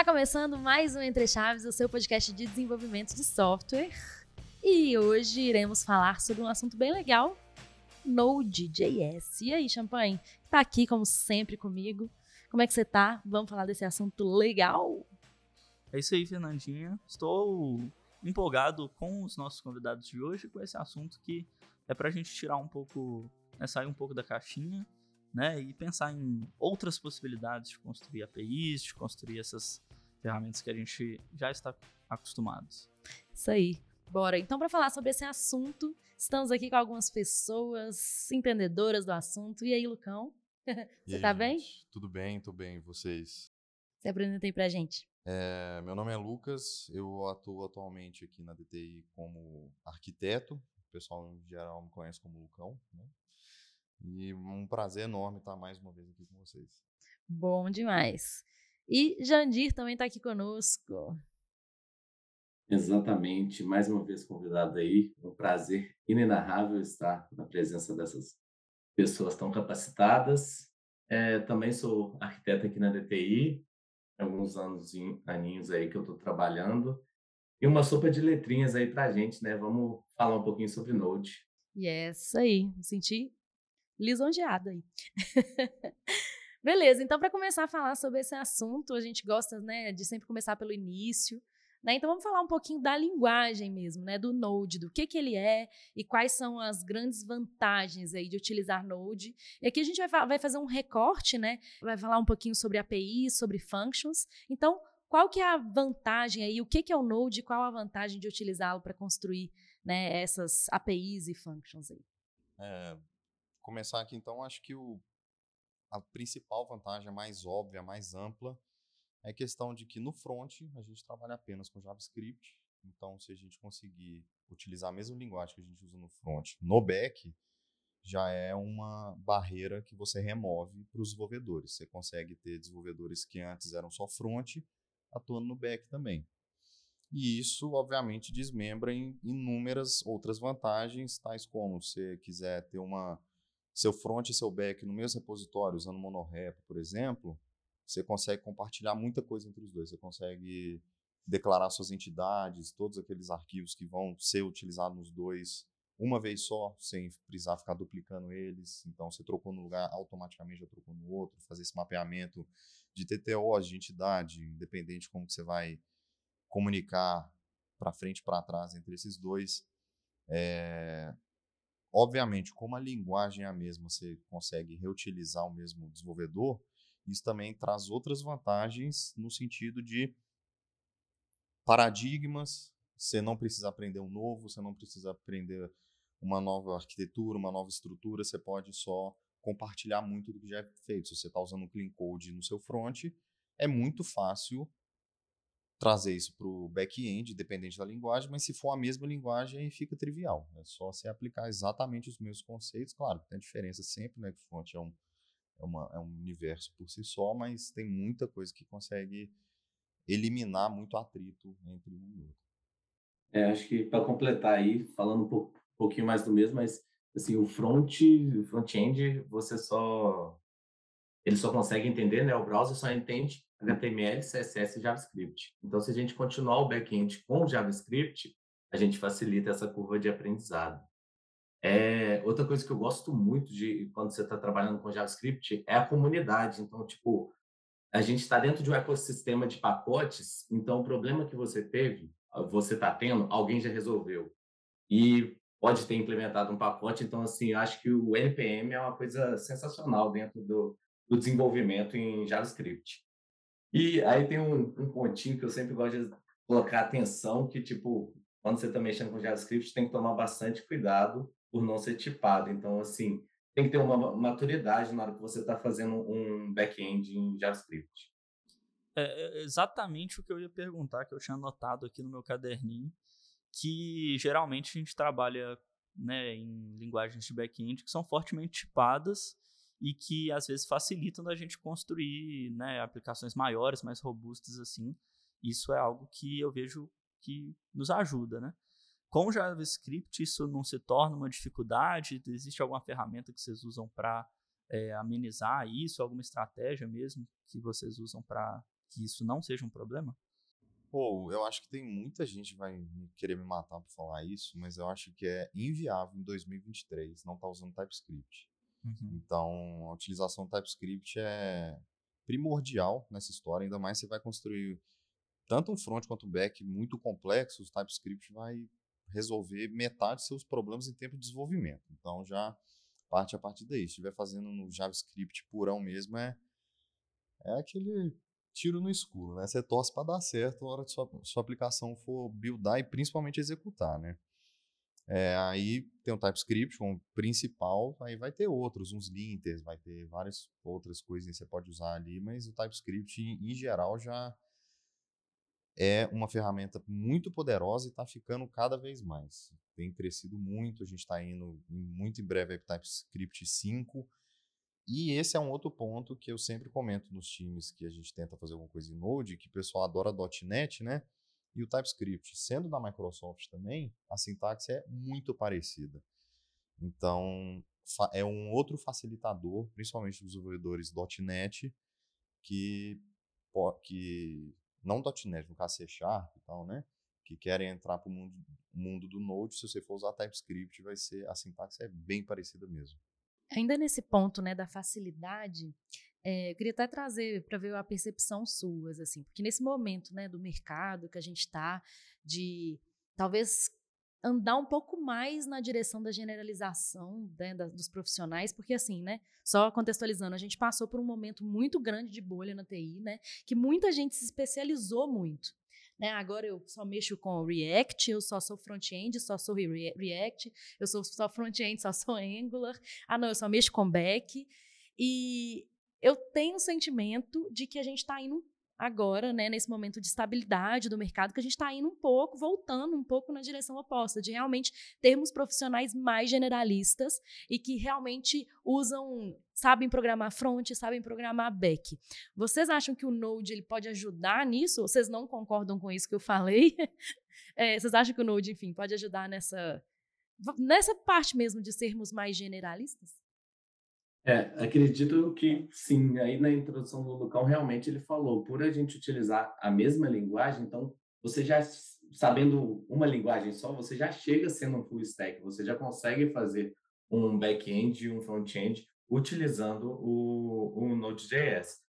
Está começando mais um Entre Chaves, o seu podcast de desenvolvimento de software. E hoje iremos falar sobre um assunto bem legal, Node.js. E aí, Champagne? Tá aqui, como sempre, comigo. Como é que você tá? Vamos falar desse assunto legal? É isso aí, Fernandinha. Estou empolgado com os nossos convidados de hoje, com esse assunto que é para a gente tirar um pouco, né, sair um pouco da caixinha né? E pensar em outras possibilidades de construir APIs, de construir essas ferramentas que a gente já está acostumados. Isso aí. Bora. Então, para falar sobre esse assunto, estamos aqui com algumas pessoas entendedoras do assunto. E aí, Lucão? Você aí, tá bem? Tudo bem, tudo bem. Vocês? Você apresenta aí pra gente. É, meu nome é Lucas, eu atuo atualmente aqui na DTI como arquiteto. O pessoal em geral me conhece como Lucão, né? E um prazer enorme estar mais uma vez aqui com vocês. Bom demais. E Jandir também está aqui conosco. Exatamente, mais uma vez convidado aí. Um prazer inenarrável estar na presença dessas pessoas tão capacitadas. É, também sou arquiteto aqui na DTI, alguns anos, aninhos aí que eu estou trabalhando. E uma sopa de letrinhas aí para a gente, né? Vamos falar um pouquinho sobre Node. E é isso aí, me senti lisonjeada aí. Beleza, então para começar a falar sobre esse assunto, a gente gosta né, de sempre começar pelo início. Né? Então vamos falar um pouquinho da linguagem mesmo, né? do Node, do que, que ele é e quais são as grandes vantagens aí de utilizar Node. E aqui a gente vai, vai fazer um recorte, né? vai falar um pouquinho sobre APIs, sobre functions. Então, qual que é a vantagem aí, o que, que é o Node e qual a vantagem de utilizá-lo para construir né, essas APIs e functions aí? É, começar aqui, então, acho que o, a principal vantagem, a mais óbvia, a mais ampla, é a questão de que no front a gente trabalha apenas com JavaScript. Então, se a gente conseguir utilizar a mesma linguagem que a gente usa no front no back, já é uma barreira que você remove para os desenvolvedores. Você consegue ter desenvolvedores que antes eram só front atuando no back também. E isso, obviamente, desmembra em inúmeras outras vantagens, tais como se você quiser ter uma seu front e seu back no mesmo repositório, usando monorepo, por exemplo, você consegue compartilhar muita coisa entre os dois. Você consegue declarar suas entidades, todos aqueles arquivos que vão ser utilizados nos dois uma vez só, sem precisar ficar duplicando eles. Então, você trocou no lugar, automaticamente já trocou no outro. Fazer esse mapeamento de TTOs, de entidade, independente de como que você vai comunicar para frente e para trás entre esses dois. É, Obviamente, como a linguagem é a mesma, você consegue reutilizar o mesmo desenvolvedor, isso também traz outras vantagens no sentido de paradigmas, você não precisa aprender um novo, você não precisa aprender uma nova arquitetura, uma nova estrutura, você pode só compartilhar muito do que já é feito. Se você está usando um clean code no seu front, é muito fácil trazer isso para o back-end, dependente da linguagem, mas se for a mesma linguagem, aí fica trivial. É só você aplicar exatamente os mesmos conceitos. Claro, tem diferença sempre, né? Que front é um, é, uma, é um universo por si só, mas tem muita coisa que consegue eliminar muito atrito entre um e outro. É, acho que para completar aí, falando um, pouquinho mais do mesmo, mas assim, o front, o front-end, você só ele só consegue entender, né? O browser só entende HTML, CSS e JavaScript. Então, se a gente continuar o back-end com JavaScript, a gente facilita essa curva de aprendizado. É, outra coisa que eu gosto muito de quando você está trabalhando com JavaScript é a comunidade. Então, tipo, a gente está dentro de um ecossistema de pacotes, então o problema que você teve, você está tendo, alguém já resolveu. E pode ter implementado um pacote. Então, assim, acho que o NPM é uma coisa sensacional dentro do, do desenvolvimento em JavaScript. E aí tem um, um pontinho que eu sempre gosto de colocar atenção, que tipo, quando você está mexendo com JavaScript, tem que tomar bastante cuidado por não ser tipado. Então, assim, tem que ter uma maturidade na hora que você está fazendo um back-end em JavaScript. É, é exatamente o que eu ia perguntar, que eu tinha anotado aqui no meu caderninho, que geralmente a gente trabalha né, em linguagens de back-end que são fortemente tipadas e que às vezes facilitam da gente construir né, aplicações maiores, mais robustas assim. Isso é algo que eu vejo que nos ajuda, né? Com JavaScript isso não se torna uma dificuldade? Existe alguma ferramenta que vocês usam para é, amenizar isso? Alguma estratégia mesmo que vocês usam para que isso não seja um problema? Pô, eu acho que tem muita gente que vai querer me matar por falar isso, mas eu acho que é inviável em 2023 não estar tá usando TypeScript. Uhum. Então, a utilização do TypeScript é primordial nessa história, ainda mais você vai construir tanto um front quanto um back muito complexos, o TypeScript vai resolver metade dos seus problemas em tempo de desenvolvimento. Então, já parte a partir daí. Se estiver fazendo no JavaScript purão mesmo, é, é aquele tiro no escuro, né? Você torce para dar certo na hora que sua, sua aplicação for buildar e principalmente executar, né? É, aí tem o TypeScript como principal, aí vai ter outros, uns linters, vai ter várias outras coisas que você pode usar ali, mas o TypeScript, em, em geral, já é uma ferramenta muito poderosa e está ficando cada vez mais. Tem crescido muito, a gente está indo muito em breve para o TypeScript 5, e esse é um outro ponto que eu sempre comento nos times que a gente tenta fazer alguma coisa em Node, que o pessoal adora .NET, né? E o TypeScript, sendo da Microsoft também, a sintaxe é muito parecida. Então, é um outro facilitador, principalmente dos desenvolvedores .NET, que, que não .NET, no caso C Sharp e tal, né? Que querem entrar para o mundo, mundo do Node, se você for usar TypeScript, vai ser a sintaxe é bem parecida mesmo. Ainda nesse ponto, né, da facilidade, é, eu queria até trazer para ver a percepção suas, assim, porque nesse momento, né, do mercado que a gente está, de talvez andar um pouco mais na direção da generalização né, da, dos profissionais, porque assim, né, só contextualizando, a gente passou por um momento muito grande de bolha na TI, né, que muita gente se especializou muito. Né? Agora eu só mexo com React, eu só sou front-end, só sou React, eu sou só front-end, só sou Angular. Ah, não, eu só mexo com back. E eu tenho o sentimento de que a gente está indo agora, né, nesse momento de estabilidade do mercado, que a gente está indo um pouco, voltando um pouco na direção oposta, de realmente termos profissionais mais generalistas e que realmente usam, sabem programar front, sabem programar back. Vocês acham que o Node ele pode ajudar nisso? Vocês não concordam com isso que eu falei? É, vocês acham que o Node, enfim, pode ajudar nessa, nessa parte mesmo de sermos mais generalistas? É, acredito que sim. Aí na introdução do Lucão, realmente ele falou, por a gente utilizar a mesma linguagem, então você já sabendo uma linguagem só, você já chega sendo um full stack, você já consegue fazer um back-end e um front-end utilizando o, o Node.js.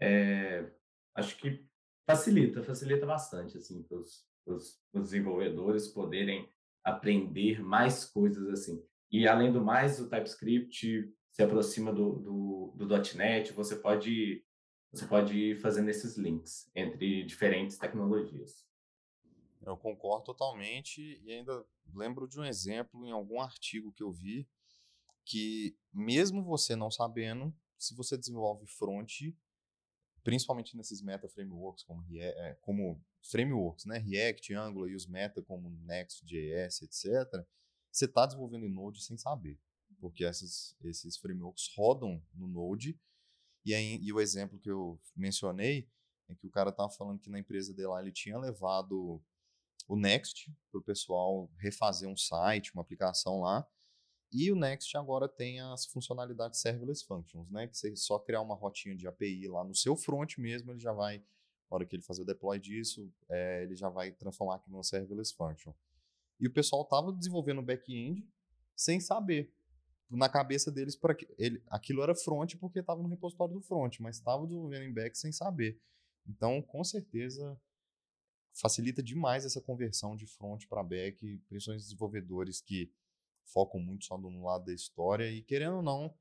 É, acho que facilita, facilita bastante assim para os desenvolvedores poderem aprender mais coisas assim. E além do mais, o TypeScript se aproxima do, do, do .NET, você pode, você pode ir fazendo esses links entre diferentes tecnologias. Eu concordo totalmente e ainda lembro de um exemplo em algum artigo que eu vi que mesmo você não sabendo, se você desenvolve front, principalmente nesses meta frameworks como, é, como frameworks, né, React, Angular e os meta como Next.js, etc., você está desenvolvendo em Node sem saber porque essas, esses frameworks rodam no Node. E, aí, e o exemplo que eu mencionei é que o cara estava falando que na empresa dele lá ele tinha levado o Next para o pessoal refazer um site, uma aplicação lá. E o Next agora tem as funcionalidades serverless functions, né? Que você só criar uma rotinha de API lá no seu front mesmo, ele já vai, na hora que ele fazer o deploy disso, é, ele já vai transformar aquilo numa serverless function. E o pessoal estava desenvolvendo o back-end sem saber na cabeça deles para ele aquilo era front porque estava no repositório do front, mas estava desenvolvendo em back sem saber. Então, com certeza facilita demais essa conversão de front para back, principalmente desenvolvedores que focam muito só no lado da história e querendo ou não,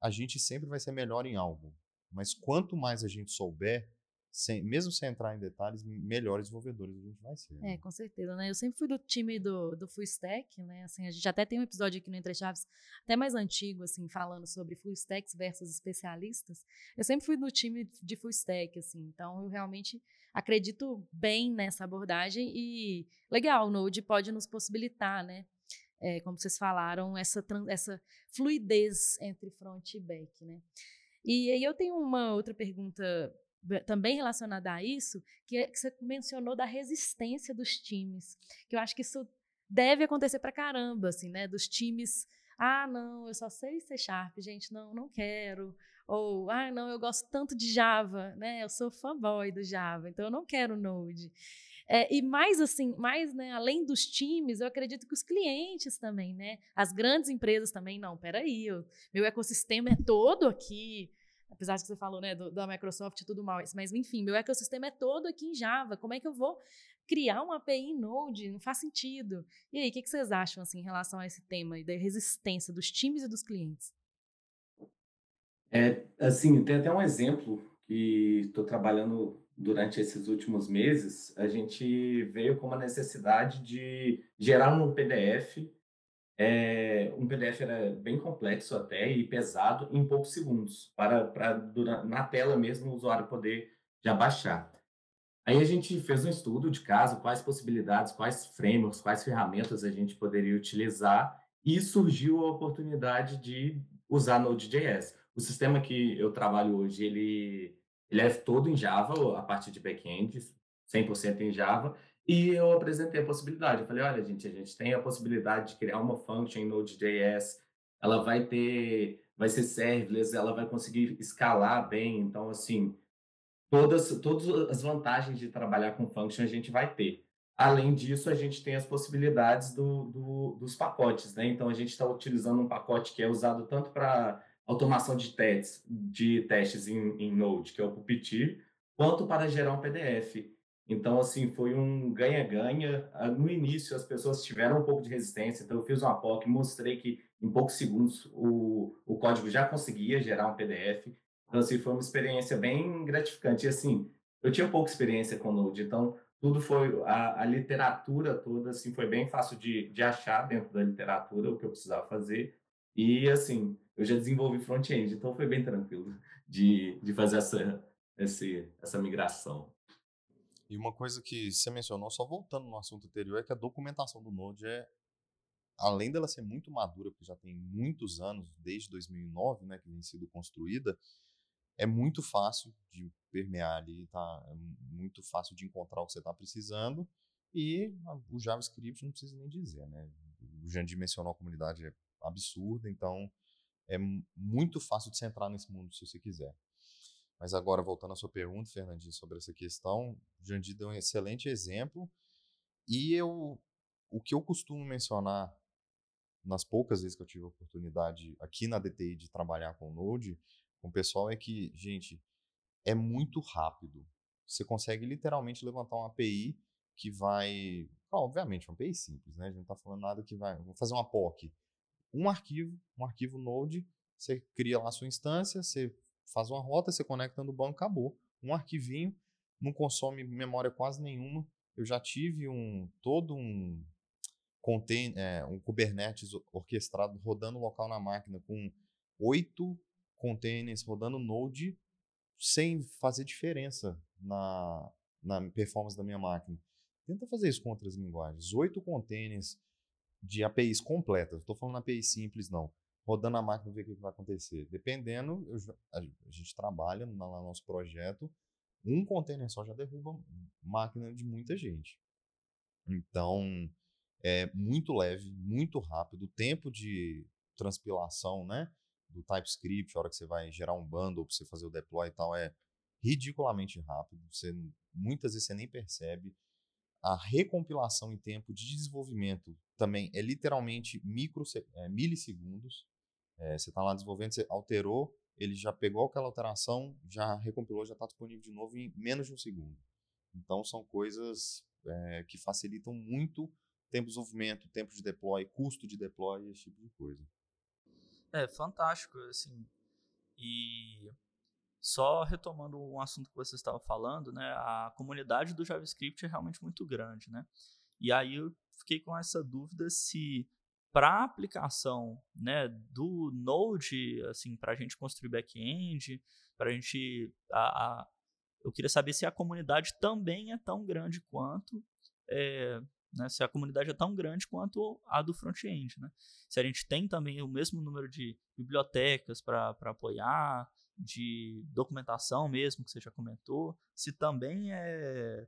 a gente sempre vai ser melhor em algo. Mas quanto mais a gente souber, sem, mesmo sem entrar em detalhes, melhores desenvolvedores a gente vai ser. É, né? com certeza, né? Eu sempre fui do time do, do full stack, né? Assim, a gente até tem um episódio aqui no Entre Chaves, até mais antigo, assim, falando sobre full stacks versus especialistas. Eu sempre fui do time de full stack, assim, então eu realmente acredito bem nessa abordagem e legal, o Node pode nos possibilitar, né? É, como vocês falaram, essa, essa fluidez entre front e back, né? E aí eu tenho uma outra pergunta também relacionada a isso, que, é, que você mencionou da resistência dos times, que eu acho que isso deve acontecer para caramba, assim, né? Dos times, ah, não, eu só sei C Sharp, gente, não, não quero. Ou, ah, não, eu gosto tanto de Java, né? Eu sou fanboy do Java, então eu não quero Node. É, e mais assim, mais, né, além dos times, eu acredito que os clientes também, né? As grandes empresas também, não, peraí, eu, meu ecossistema é todo aqui, apesar de que você falou, né, do, da Microsoft e tudo mais, mas enfim, meu ecossistema é todo aqui em Java, como é que eu vou criar uma API em Node? Não faz sentido. E aí, o que, que vocês acham, assim, em relação a esse tema da resistência dos times e dos clientes? É, assim, tem até um exemplo que estou trabalhando durante esses últimos meses, a gente veio com uma necessidade de gerar um PDF. É, um PDF era bem complexo até e pesado em poucos segundos, para, para na tela mesmo o usuário poder já baixar. Aí a gente fez um estudo de caso, quais possibilidades, quais frameworks, quais ferramentas a gente poderia utilizar e surgiu a oportunidade de usar Node.js. O sistema que eu trabalho hoje, ele ele é todo em Java, a parte de back-end, 100% em Java. E eu apresentei a possibilidade. Eu falei, olha, gente, a gente tem a possibilidade de criar uma function em Node.js. Ela vai ter, vai ser serverless, ela vai conseguir escalar bem. Então, assim, todas, todas as vantagens de trabalhar com function a gente vai ter. Além disso, a gente tem as possibilidades do, do, dos pacotes, né? Então, a gente está utilizando um pacote que é usado tanto para automação de testes, de testes em, em Node, que é o Puppeteer, quanto para gerar um PDF. Então, assim, foi um ganha-ganha. Ah, no início, as pessoas tiveram um pouco de resistência, então eu fiz uma POC, mostrei que em poucos segundos o, o código já conseguia gerar um PDF. Então, assim, foi uma experiência bem gratificante. E, assim, eu tinha pouca experiência com Node, então tudo foi, a, a literatura toda, assim, foi bem fácil de, de achar dentro da literatura o que eu precisava fazer. E, assim, eu já desenvolvi front-end, então foi bem tranquilo de, de fazer essa, esse, essa migração. E uma coisa que você mencionou, só voltando no assunto anterior, é que a documentação do Node é, além dela ser muito madura, porque já tem muitos anos, desde 2009, né, que vem sido construída, é muito fácil de permear ali, tá? É muito fácil de encontrar o que você está precisando. E o JavaScript não precisa nem dizer, né? O Jandir mencionou a comunidade é absurda, então é muito fácil de você entrar nesse mundo se você quiser. Mas agora, voltando à sua pergunta, Fernandinho, sobre essa questão, Jandir deu um excelente exemplo. E eu, o que eu costumo mencionar nas poucas vezes que eu tive a oportunidade aqui na DTI de trabalhar com o Node, com o pessoal, é que, gente, é muito rápido. Você consegue literalmente levantar uma API que vai. obviamente, uma API simples, né? A gente não está falando nada que vai. Vou fazer uma POC um arquivo, um arquivo Node, você cria lá a sua instância, você faz uma rota, você conecta no banco, acabou. Um arquivinho, não consome memória quase nenhuma. Eu já tive um todo um é, um Kubernetes orquestrado rodando local na máquina com oito containers rodando Node sem fazer diferença na, na performance da minha máquina. Tenta fazer isso com outras linguagens. Oito containers de APIs completas. Estou falando API simples, não. Rodando a máquina, ver o que vai acontecer. Dependendo, eu, a, gente trabalha no nosso projeto, um container só já derruba máquina de muita gente. Então, é muito leve, muito rápido. O tempo de transpilação, né? Do TypeScript, a hora que você vai gerar um bundle para você fazer o deploy e tal, é ridiculamente rápido. Você, muitas vezes você nem percebe a recompilação em tempo de desenvolvimento também é literalmente micro, é, milissegundos. É, você está lá desenvolvendo, você alterou, ele já pegou aquela alteração, já recompilou, já está disponível de novo em menos de um segundo. Então são coisas é, que facilitam muito tempo de desenvolvimento, tempo de deploy, custo de deploy, esse tipo de coisa. É fantástico, assim. E só retomando um assunto que você estava falando, né, a comunidade do JavaScript é realmente muito grande, né? E aí eu fiquei com essa dúvida se para aplicação, né, do Node, assim, para a gente construir back-end, para a gente, eu queria saber se a comunidade também é tão grande quanto é, né, se a comunidade é tão grande quanto a do front-end, né? Se a gente tem também o mesmo número de bibliotecas para apoiar, de documentação mesmo, que você já comentou, se também é.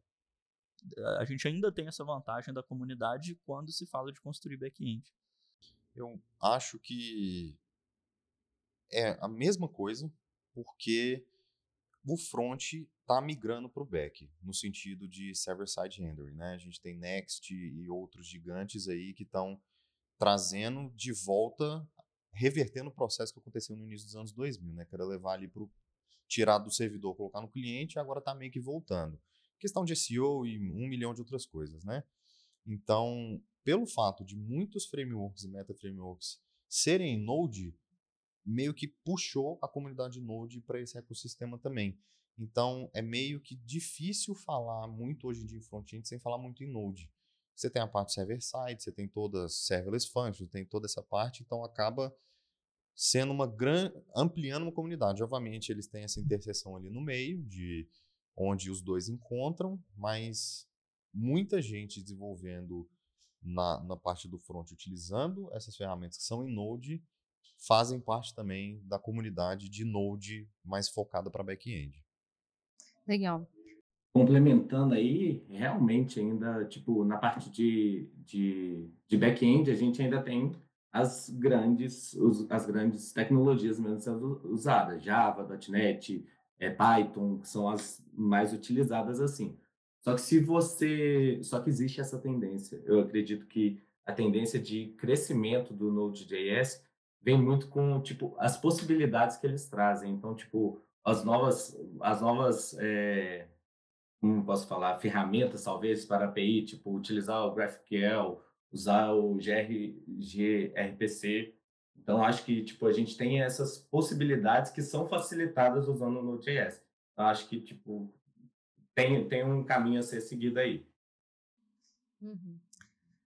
A gente ainda tem essa vantagem da comunidade quando se fala de construir back-end. Eu acho que é a mesma coisa, porque o front está migrando para o back, no sentido de server-side rendering. Né? A gente tem Next e outros gigantes aí que estão trazendo de volta, revertendo o processo que aconteceu no início dos anos 2000, né? que era levar ali para tirar do servidor, colocar no cliente, e agora está meio que voltando. Questão de SEO e um milhão de outras coisas. Né? Então, pelo fato de muitos frameworks e meta-frameworks serem em Node, meio que puxou a comunidade Node para esse ecossistema também. Então, é meio que difícil falar muito hoje em dia em front-end sem falar muito em Node. Você tem a parte server-side, você tem todas as serverless functions, tem toda essa parte, então acaba sendo uma grande ampliando uma comunidade. Obviamente, eles têm essa interseção ali no meio de onde os dois encontram, mas muita gente desenvolvendo na, na parte do front utilizando essas ferramentas que são em Node fazem parte também da comunidade de Node mais focada para back-end. Legal. Complementando aí, realmente ainda, tipo, na parte de, de, de back-end, a gente ainda tem as grandes, os, as grandes tecnologias mesmo sendo usadas, Java, .NET, é, Python, que são as mais utilizadas assim. Só que se você, só que existe essa tendência. Eu acredito que a tendência de crescimento do Node.js vem muito com tipo as possibilidades que eles trazem. Então, tipo, as novas, as novas, é, como posso falar, ferramentas talvez para API, tipo utilizar o GraphQL, usar o GR, gRPC. Então, acho que tipo a gente tem essas possibilidades que são facilitadas usando o Node.js. Então, acho que tipo tem, tem um caminho a ser seguido aí. Uhum.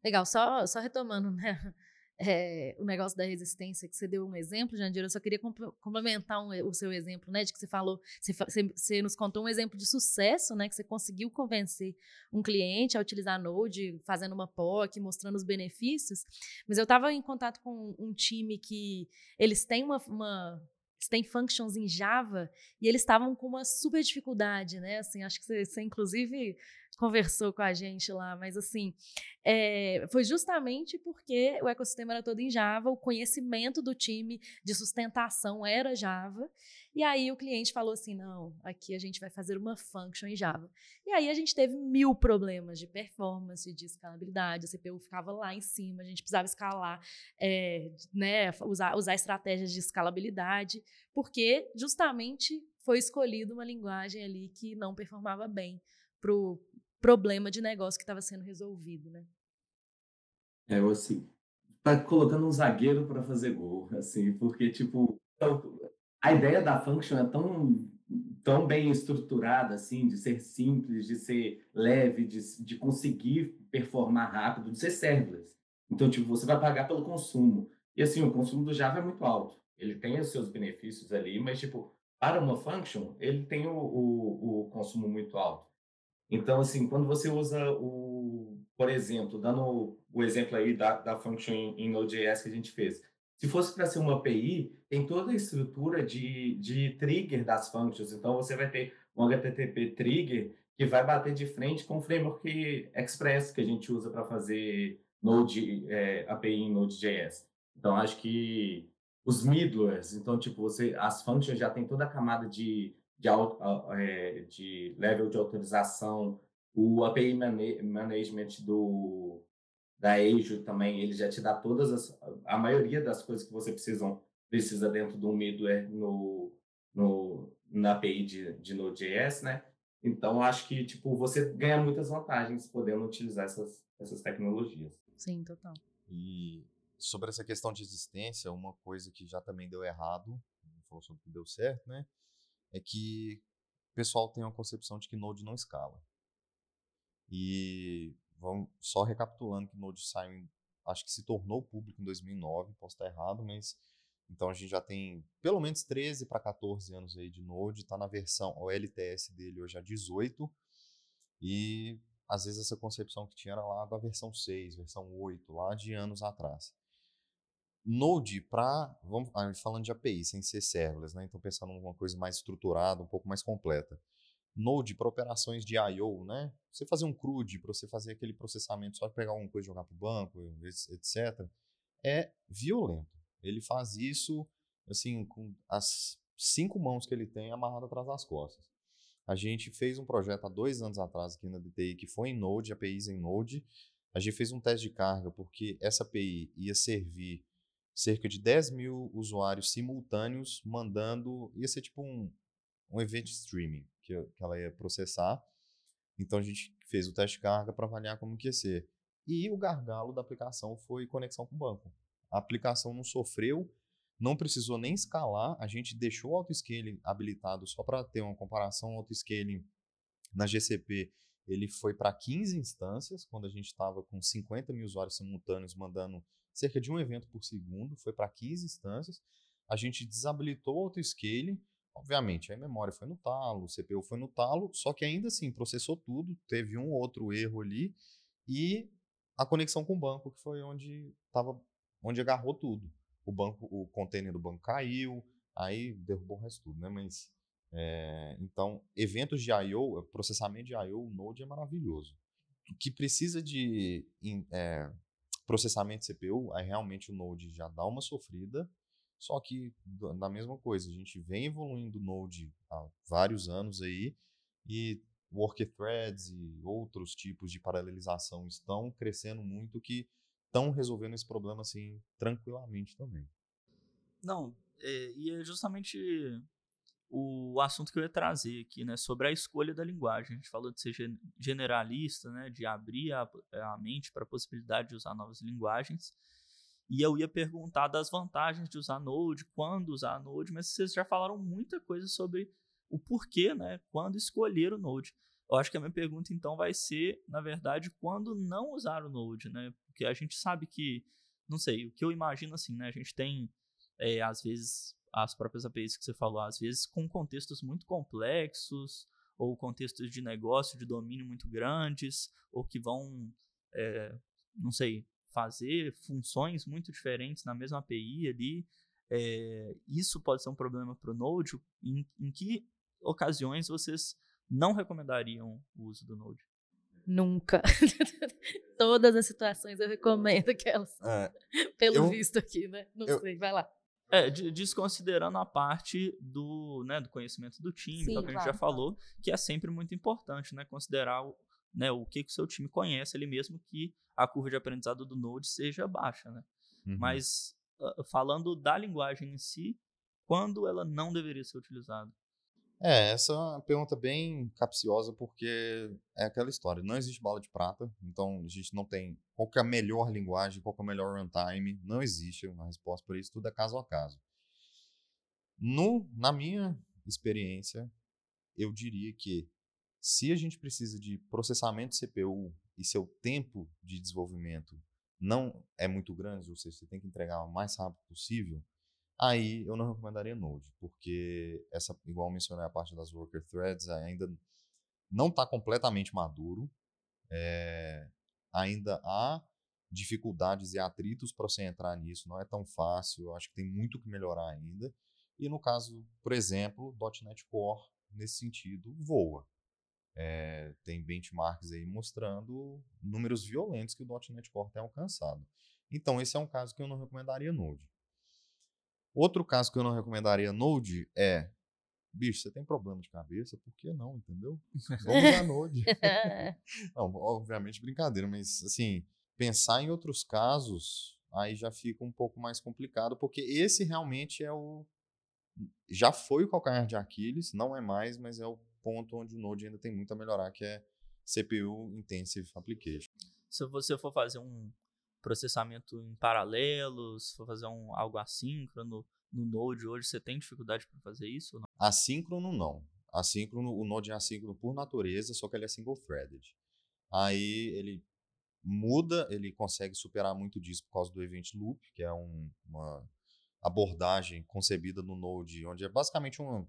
Legal, só, só retomando, né? é, o negócio da resistência, que você deu um exemplo, Jandir, eu só queria complementar um, o seu exemplo, né, de que você falou, você, você, nos contou um exemplo de sucesso, né, que você conseguiu convencer um cliente a utilizar Node, fazendo uma POC, mostrando os benefícios, mas eu estava em contato com um time que eles têm uma, uma eles têm functions em Java e eles estavam com uma super dificuldade, né? Assim, acho que você, você inclusive conversou com a gente lá, mas assim, é, foi justamente porque o ecossistema era todo em Java, o conhecimento do time de sustentação era Java, e aí o cliente falou assim: não, aqui a gente vai fazer uma function em Java. E aí a gente teve mil problemas de performance, de escalabilidade, a CPU ficava lá em cima, a gente precisava escalar, é, né, usar, usar estratégias de escalabilidade, porque justamente foi escolhida uma linguagem ali que não performava bem problema de negócio que estava sendo resolvido, né? É, assim, tá colocando um zagueiro para fazer gol, assim, porque, tipo, a ideia da function é tão, tão bem estruturada, assim, de ser simples, de ser leve, de, de conseguir performar rápido, de ser serverless. Então, tipo, você vai pagar pelo consumo. E, assim, o consumo do Java é muito alto. Ele tem os seus benefícios ali, mas, tipo, para uma function, ele tem o, o, o consumo muito alto. Então, assim, quando você usa o, por exemplo, dando o exemplo aí da, da function em, Node.js que a gente fez, se fosse para ser uma API, tem toda a estrutura de, de trigger das functions. Então, você vai ter um HTTP trigger que vai bater de frente com o framework Express que a gente usa para fazer Node, é, API em Node.js. Então, acho que os middlers, então, tipo, você, as functions já tem toda a camada de de, é, de level de autorização, o API Management do, da Azure também, ele já te dá todas as, a maioria das coisas que você precisa, precisa dentro do middleware no, no, na API de, de Node.js, né? Então, acho que, tipo, você ganha muitas vantagens podendo utilizar essas, essas tecnologias. Sim, total. E sobre essa questão de existência, uma coisa que já também deu errado, falou sobre o que deu certo, né? É que o pessoal tem uma concepção de que Node não escala. E vamos só recapitulando que Node saiu, acho que se tornou público em 2009, posso estar errado, mas então a gente já tem pelo menos 13 para 14 anos aí de Node, está na versão, o LTS dele hoje é 18, e às vezes essa concepção que tinha era lá da versão 6, versão 8, lá de anos atrás. Node para, vamos ah, falando de API, sem ser serverless, né? Então pensando numa coisa mais estruturada, um pouco mais completa. Node para operações de I/O, né? Você fazer um CRUD, para você fazer aquele processamento só pegar alguma coisa e jogar para o banco, etc. É violento. Ele faz isso assim com as cinco mãos que ele tem amarrado atrás das costas. A gente fez um projeto há dois anos atrás aqui na DTI que foi em Node, APIs em Node. A gente fez um teste de carga porque essa API ia servir cerca de 10 mil usuários simultâneos mandando, ia ser tipo um, um event streaming que, que ela ia processar. Então a gente fez o teste de carga para avaliar como que ia ser. E o gargalo da aplicação foi conexão com o banco. A aplicação não sofreu, não precisou nem escalar, a gente deixou o autoscaling habilitado só para ter uma comparação, autoscaling na GCP ele foi para 15 instâncias, quando a gente estava com 50 mil usuários simultâneos mandando cerca de um evento por segundo, foi para 15 instâncias. A gente desabilitou o autoscaling, obviamente, a memória foi no talo, o CPU foi no talo, só que ainda assim processou tudo, teve um outro erro ali, e a conexão com o banco, que foi onde tava, onde agarrou tudo. O banco, o container do banco caiu, aí derrubou o resto tudo, né? Mas é, então, eventos de I/O, processamento de I/O, o Node é maravilhoso. O que precisa de é, processamento de CPU, aí realmente o Node já dá uma sofrida, só que da mesma coisa, a gente vem evoluindo o Node há vários anos aí e worker threads e outros tipos de paralelização estão crescendo muito que estão resolvendo esse problema assim tranquilamente também. Não, é, e é justamente o assunto que eu ia trazer aqui, né, sobre a escolha da linguagem. A gente falou de ser generalista, né, de abrir a, a mente para a possibilidade de usar novas linguagens. E eu ia perguntar das vantagens de usar Node, quando usar Node, mas vocês já falaram muita coisa sobre o porquê, né? Quando escolher o Node. Eu acho que a minha pergunta então vai ser, na verdade, quando não usar o Node, né? Porque a gente sabe que, não sei, o que eu imagino assim, né? A gente tem, é, às vezes, as próprias APIs que você falou, às vezes com contextos muito complexos, ou contextos de negócio, de domínio muito grandes, ou que vão, é, não sei, fazer funções muito diferentes na mesma API ali. É, isso pode ser um problema para o Node. Em, em que ocasiões vocês não recomendariam o uso do Node? Nunca. Todas as situações eu recomendo que elas. É, pelo eu, visto aqui, né? Não eu, sei, vai lá. É, desconsiderando a parte do, né, do conhecimento do time, Sim, que a gente já falou, que é sempre muito importante, né? Considerar o, né, o que, que o seu time conhece ali mesmo que a curva de aprendizado do Node seja baixa, né? Uhum. Mas uh, falando da linguagem em si, quando ela não deveria ser utilizada? É, essa é uma pergunta bem capciosa, porque é aquela história, não existe bala de prata, então a gente não tem qual é a melhor linguagem, qual é o melhor runtime, não existe uma resposta para isso, tudo é caso a caso. No, na minha experiência, eu diria que se a gente precisa de processamento de CPU e seu tempo de desenvolvimento não é muito grande, ou seja, você tem que entregar o mais rápido possível, aí eu não recomendaria Node, porque essa, igual mencionei a parte das worker threads, ainda não está completamente maduro, é, ainda há dificuldades e atritos para você entrar nisso, não é tão fácil, eu acho que tem muito que melhorar ainda. E no caso, por exemplo, .NET Core, nesse sentido, voa. É, tem benchmarks aí mostrando números violentos que o .NET Core tem alcançado. Então, esse é um caso que eu não recomendaria Node. Outro caso que eu não recomendaria Node é, bicho, você tem problema de cabeça, por que não, entendeu? Vamos usar Node. não, obviamente brincadeira, mas assim, pensar em outros casos, aí já fica um pouco mais complicado, porque esse realmente é o já foi o calcanhar de Aquiles, não é mais, mas é o ponto onde o Node ainda tem muito a melhorar, que é CPU Intensive Application. Se você for fazer um processamento em paralelo, se for fazer um, algo assíncrono no Node hoje, você tem dificuldade para fazer isso? Não? Assíncrono não. Assíncrono, o Node é assíncrono por natureza, só que ele é single-threaded. Aí ele muda, ele consegue superar muito disso por causa do Event Loop, que é um, uma abordagem concebida no Node, onde é basicamente uma,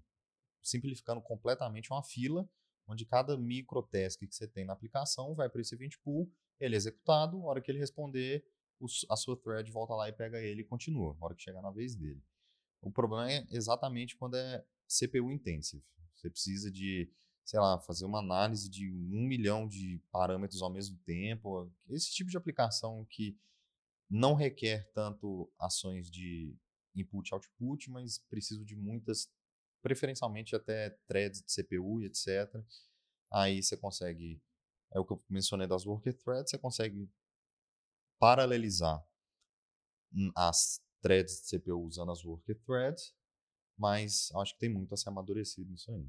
simplificando completamente uma fila, onde cada microtask que você tem na aplicação vai para esse event pool, ele é executado, a hora que ele responder, a sua thread volta lá e pega ele e continua, na hora que chegar na vez dele. O problema é exatamente quando é CPU intensive. Você precisa de, sei lá, fazer uma análise de um milhão de parâmetros ao mesmo tempo. Esse tipo de aplicação que não requer tanto ações de input-output, mas preciso de muitas preferencialmente até threads de CPU e etc. Aí você consegue, é o que eu mencionei das worker threads, você consegue paralelizar as threads de CPU usando as worker threads, mas acho que tem muito a ser amadurecido nisso aí.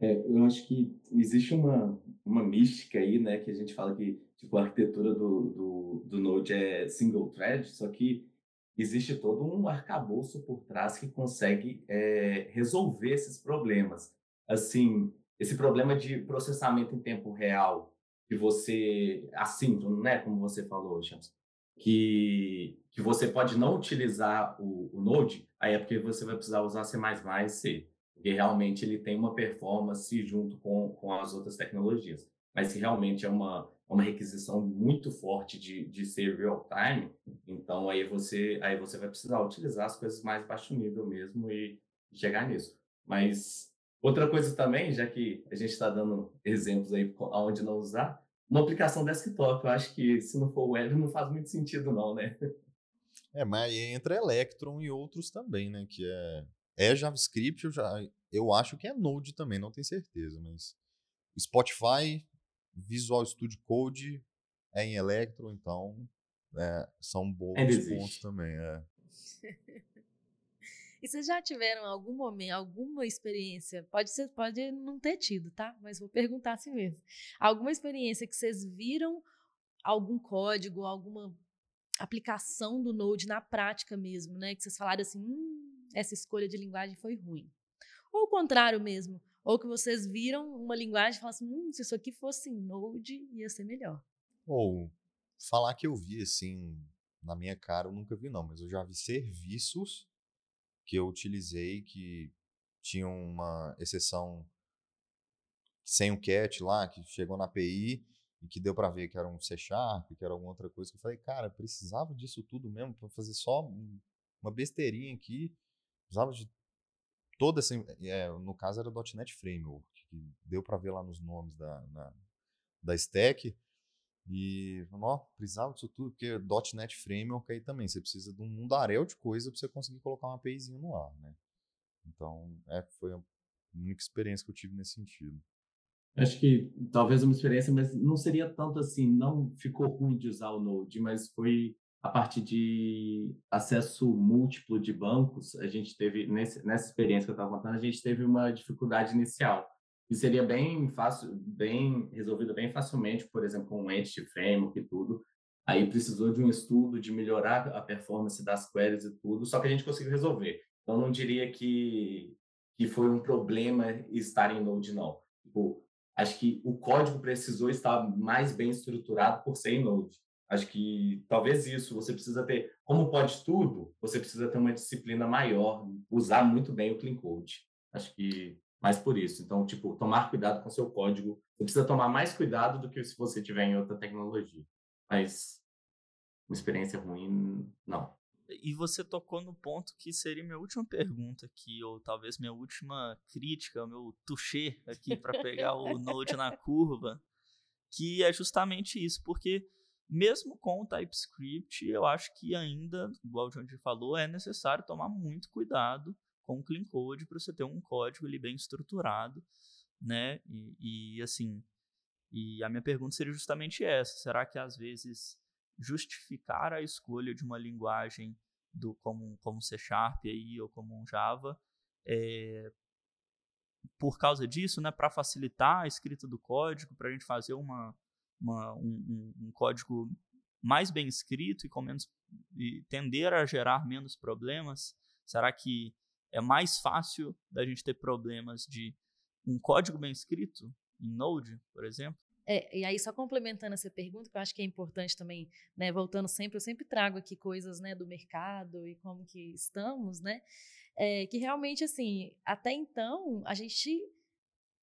É, eu acho que existe uma, uma mística aí, né, que a gente fala que tipo, a arquitetura do, do, do Node é single thread, só que existe todo um arcabouço por trás que consegue é, resolver esses problemas. Assim, esse problema de processamento em tempo real, que você, assíncrono, né, como você falou, Chams, que, que você pode não utilizar o, o Node, aí é porque você vai precisar usar C++ e C, porque realmente ele tem uma performance junto com, com as outras tecnologias. Mas se realmente é uma, uma requisição muito forte de, de ser real time, então aí você, aí você vai precisar utilizar as coisas mais baixo nível mesmo e chegar nisso. Mas outra coisa também, já que a gente está dando exemplos aí aonde não usar, uma aplicação desktop, eu acho que se não for web não faz muito sentido não, né? É, mas aí entra Electron e outros também, né? Que é, é JavaScript, eu, já, eu acho que é Node também, não tenho certeza, mas Spotify Visual Studio Code é em Electro, então é, são bons pontos também. É. e vocês já tiveram algum momento, alguma experiência? Pode ser, pode não ter tido, tá? Mas vou perguntar assim mesmo. Alguma experiência que vocês viram algum código, alguma aplicação do Node na prática mesmo, né? Que vocês falaram assim, hum, essa escolha de linguagem foi ruim. Ou o contrário mesmo, ou que vocês viram uma linguagem e falaram assim, hum, se isso aqui fosse em Node, ia ser melhor. Ou falar que eu vi, assim, na minha cara, eu nunca vi não, mas eu já vi serviços que eu utilizei que tinham uma exceção sem o cat lá, que chegou na API e que deu para ver que era um C Sharp, que era alguma outra coisa, que eu falei, cara, precisava disso tudo mesmo para fazer só uma besteirinha aqui, precisava de toda essa. É, no caso era .NET Framework, que deu para ver lá nos nomes da, na, da stack. E, ó, precisava disso tudo, porque .NET Framework aí também, você precisa de um mundaréu de coisa para você conseguir colocar uma APIzinha no ar, né? Então, é, foi a única experiência que eu tive nesse sentido. Acho que talvez uma experiência, mas não seria tanto assim, não ficou ruim de usar o Node, mas foi a partir de acesso múltiplo de bancos, a gente teve, nesse, nessa experiência que eu estava contando, a gente teve uma dificuldade inicial. E seria bem fácil, bem resolvida bem facilmente, por exemplo, com um Entity Framework e tudo. Aí precisou de um estudo de melhorar a performance das queries e tudo, só que a gente conseguiu resolver. Então, não diria que, que foi um problema estar em Node, não. Tipo, acho que o código precisou estar mais bem estruturado por ser em Node. Acho que talvez isso, você precisa ter, como pode tudo, você precisa ter uma disciplina maior, usar muito bem o Clean Code. Acho que mais por isso. Então, tipo, tomar cuidado com seu código. Você precisa tomar mais cuidado do que se você tiver em outra tecnologia. Mas uma experiência ruim, não. E você tocou no ponto que seria minha última pergunta aqui, ou talvez minha última crítica, meu toucher aqui para pegar o Node na curva, que é justamente isso, porque mesmo com o TypeScript, eu acho que ainda, igual o John falou, é necessário tomar muito cuidado com o clean code para você ter um código ali bem estruturado, né? E, e, assim, e a minha pergunta seria justamente essa: será que às vezes justificar a escolha de uma linguagem do como como C Sharp aí ou como um Java é, por causa disso, né, para facilitar a escrita do código, para a gente fazer uma uma, um, um, código mais bem escrito e com menos e tender a gerar menos problemas? Será que é mais fácil da gente ter problemas de um código bem escrito em Node, por exemplo? É, e aí, só complementando essa pergunta, que eu acho que é importante também, né, voltando sempre, eu sempre trago aqui coisas né, do mercado e como que estamos, né? É, que realmente, assim, até então, a gente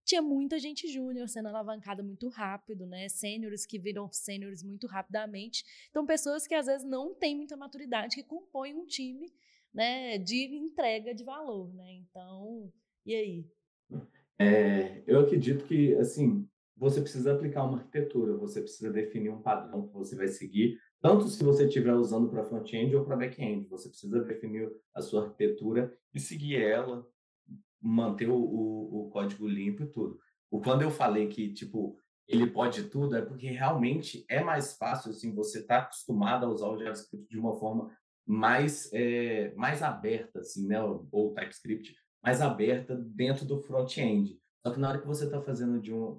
tinha muita gente júnior sendo alavancada muito rápido, né? Sêniores que viram sêniores muito rapidamente. Então, pessoas que às vezes não têm muita maturidade, que compõem um time né, de entrega de valor, né? Então, e aí? É, eu acredito que, assim, você precisa aplicar uma arquitetura, você precisa definir um padrão que você vai seguir, tanto se você estiver usando para front-end ou para back-end. Você precisa definir a sua arquitetura e seguir ela manter o, o, o código limpo e tudo. O quando eu falei que, tipo, ele pode tudo, é porque realmente é mais fácil, assim, você está acostumado a usar o JavaScript de uma forma mais, é, mais aberta, assim, né? Ou, TypeScript, mais aberta dentro do front-end. Só que na hora que você está fazendo de um,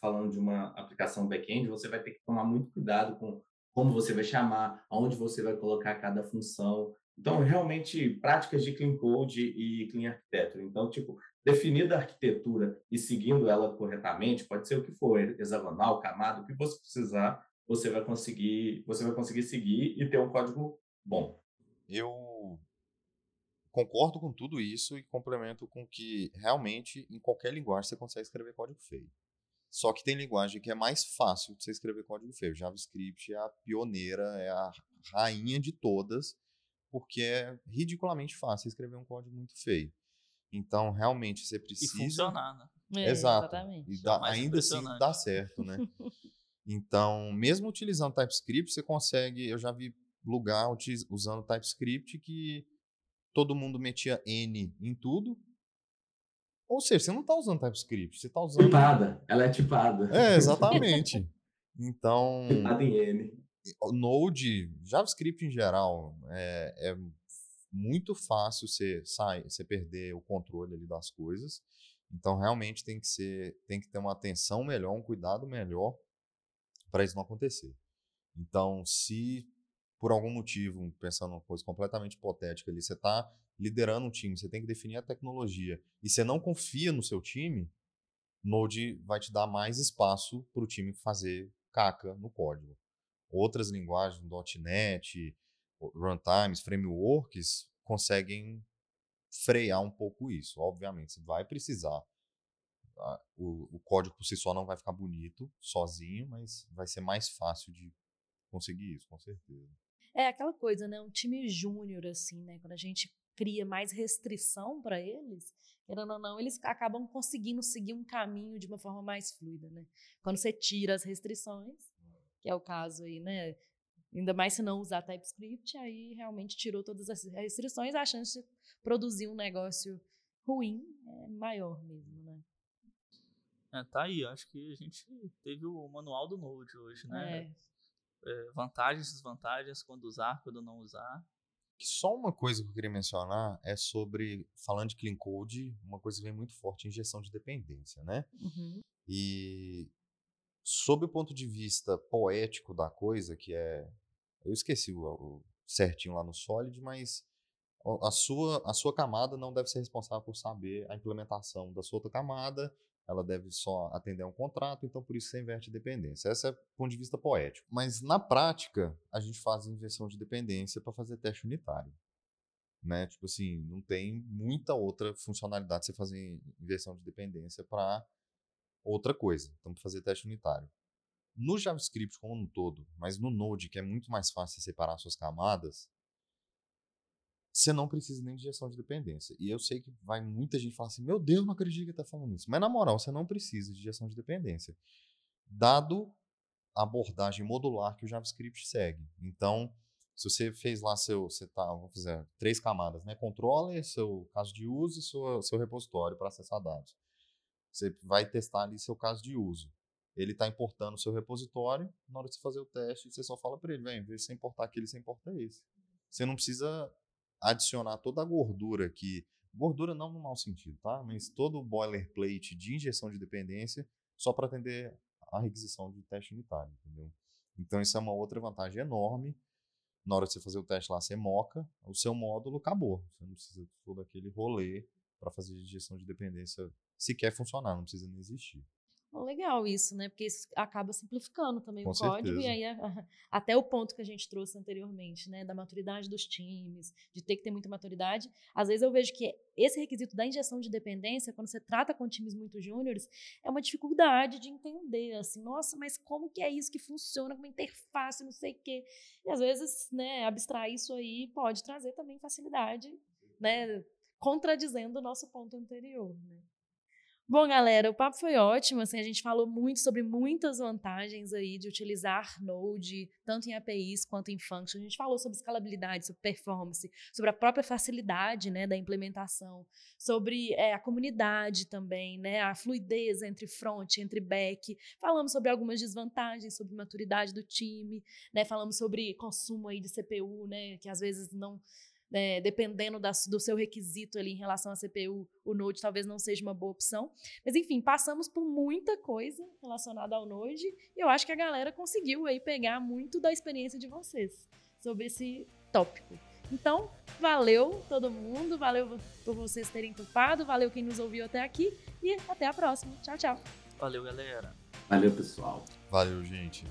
falando de uma aplicação back-end, você vai ter que tomar muito cuidado com como você vai chamar, aonde você vai colocar cada função. Então, realmente, práticas de Clean Code e Clean Architecture. Então, tipo, definida a arquitetura e seguindo ela corretamente, pode ser o que for, hexagonal, camada, o que você precisar, você vai conseguir, você vai conseguir seguir e ter um código bom. Eu concordo com tudo isso e complemento com que realmente em qualquer linguagem você consegue escrever código feio. Só que tem linguagem que é mais fácil de você escrever código feio. JavaScript é a pioneira, é a rainha de todas, porque é ridiculamente fácil escrever um código muito feio. Então, realmente, você precisa. E funcionar, né? É, Exato. Exatamente. E dá, é ainda assim dá certo, né? então, mesmo utilizando TypeScript, você consegue. Eu já vi lugar usando TypeScript que todo mundo metia N em tudo. Ou seja, você não está usando TypeScript, você está usando. Tipada, ela é tipada. É, exatamente. então. Tipada em N. Node, JavaScript em geral, é, é muito fácil você, sai, você perder o controle ali das coisas. Então, realmente tem que ser, tem que ter uma atenção melhor, um cuidado melhor para isso não acontecer. Então, se por algum motivo, pensando uma coisa completamente hipotética ali, você está liderando um time, você tem que definir a tecnologia e você não confia no seu time, Node vai te dar mais espaço para o time fazer caca no código. Outras linguagens, .NET, runtimes, frameworks, conseguem frear um pouco isso. Obviamente, você vai precisar. O, o código por si só não vai ficar bonito sozinho, mas vai ser mais fácil de conseguir isso, com certeza. É aquela coisa, né? Um time júnior, assim, né? Quando a gente cria mais restrição para eles, querendo ou não, eles acabam conseguindo seguir um caminho de uma forma mais fluida, né? Quando você tira as restrições, que é o caso aí, né? Ainda mais se não usar TypeScript, aí realmente tirou todas as restrições, a chance de produzir um negócio ruim é maior mesmo, né? É, tá aí, acho que a gente teve o manual do Node hoje, né? É. É, vantagens e desvantagens, quando usar, quando não usar. Só uma coisa que eu queria mencionar é sobre, falando de clean code, uma coisa que vem muito forte, injeção de dependência, né? Uhum. E sob o ponto de vista poético da coisa, que é eu esqueci o, o certinho lá no Solid, mas a sua, a sua camada não deve ser responsável por saber a implementação da sua outra camada, ela deve só atender a um contrato, então por isso você inverte dependência. Esse é o ponto de vista poético. Mas na prática, a gente faz inversão de dependência para fazer teste unitário. Né? Tipo assim, não tem muita outra funcionalidade você fazer inversão de dependência para outra coisa. Então, para fazer teste unitário. No JavaScript como um todo, mas no Node, que é muito mais fácil separar suas camadas, você não precisa nem de gestão de dependência. E eu sei que vai muita gente falar assim: meu Deus, não acredito que está falando isso. Mas na moral, você não precisa de gestão de dependência. Dado a abordagem modular que o JavaScript segue. Então, se você fez lá seu, você tá, vamos fazer três camadas, né? Controller, seu caso de uso e seu, seu repositório para acessar dados. Você vai testar ali seu caso de uso ele está importando o seu repositório, na hora de você fazer o teste, você só fala para ele, vem, de você importar aquele, você importa esse. Você não precisa adicionar toda a gordura que, gordura não no mau sentido, tá? Mas todo o boilerplate de injeção de dependência só para atender a requisição de teste unitário, entendeu? Então isso é uma outra vantagem enorme. Na hora de você fazer o teste lá, você moca, o seu módulo acabou. Você não precisa de todo aquele rolê para fazer injeção de dependência se quer funcionar, não precisa nem existir. Legal isso, né? Porque isso acaba simplificando também Com o código certeza. e aí até o ponto que a gente trouxe anteriormente, né, da maturidade dos times, de ter que ter muita maturidade. Às vezes eu vejo que esse requisito da injeção de dependência, quando você trata com times muito júniores, é uma dificuldade de entender, assim, nossa, mas como que é isso que funciona com uma interface, não sei o quê. E às vezes, né, abstrair isso aí pode trazer também facilidade, né, contradizendo o nosso ponto anterior, né? Bom, galera, o papo foi ótimo. Assim, a gente falou muito sobre muitas vantagens aí de utilizar Node, tanto em APIs quanto em Function. A gente falou sobre escalabilidade, sobre performance, sobre a própria facilidade né, da implementação, sobre é, a comunidade também, né, a fluidez entre front, entre back. Falamos sobre algumas desvantagens, sobre maturidade do time, né, falamos sobre consumo aí de CPU, né, que às vezes não né, dependendo da, do seu requisito ali em relação à CPU, o Node talvez não seja uma boa opção. Mas enfim, passamos por muita coisa relacionada ao Node e eu acho que a galera conseguiu aí pegar muito da experiência de vocês sobre esse tópico. Então, valeu todo mundo, valeu por vocês terem topado, valeu quem nos ouviu até aqui e até a próxima. Tchau, tchau. Valeu, galera. Valeu, pessoal. Valeu, gente.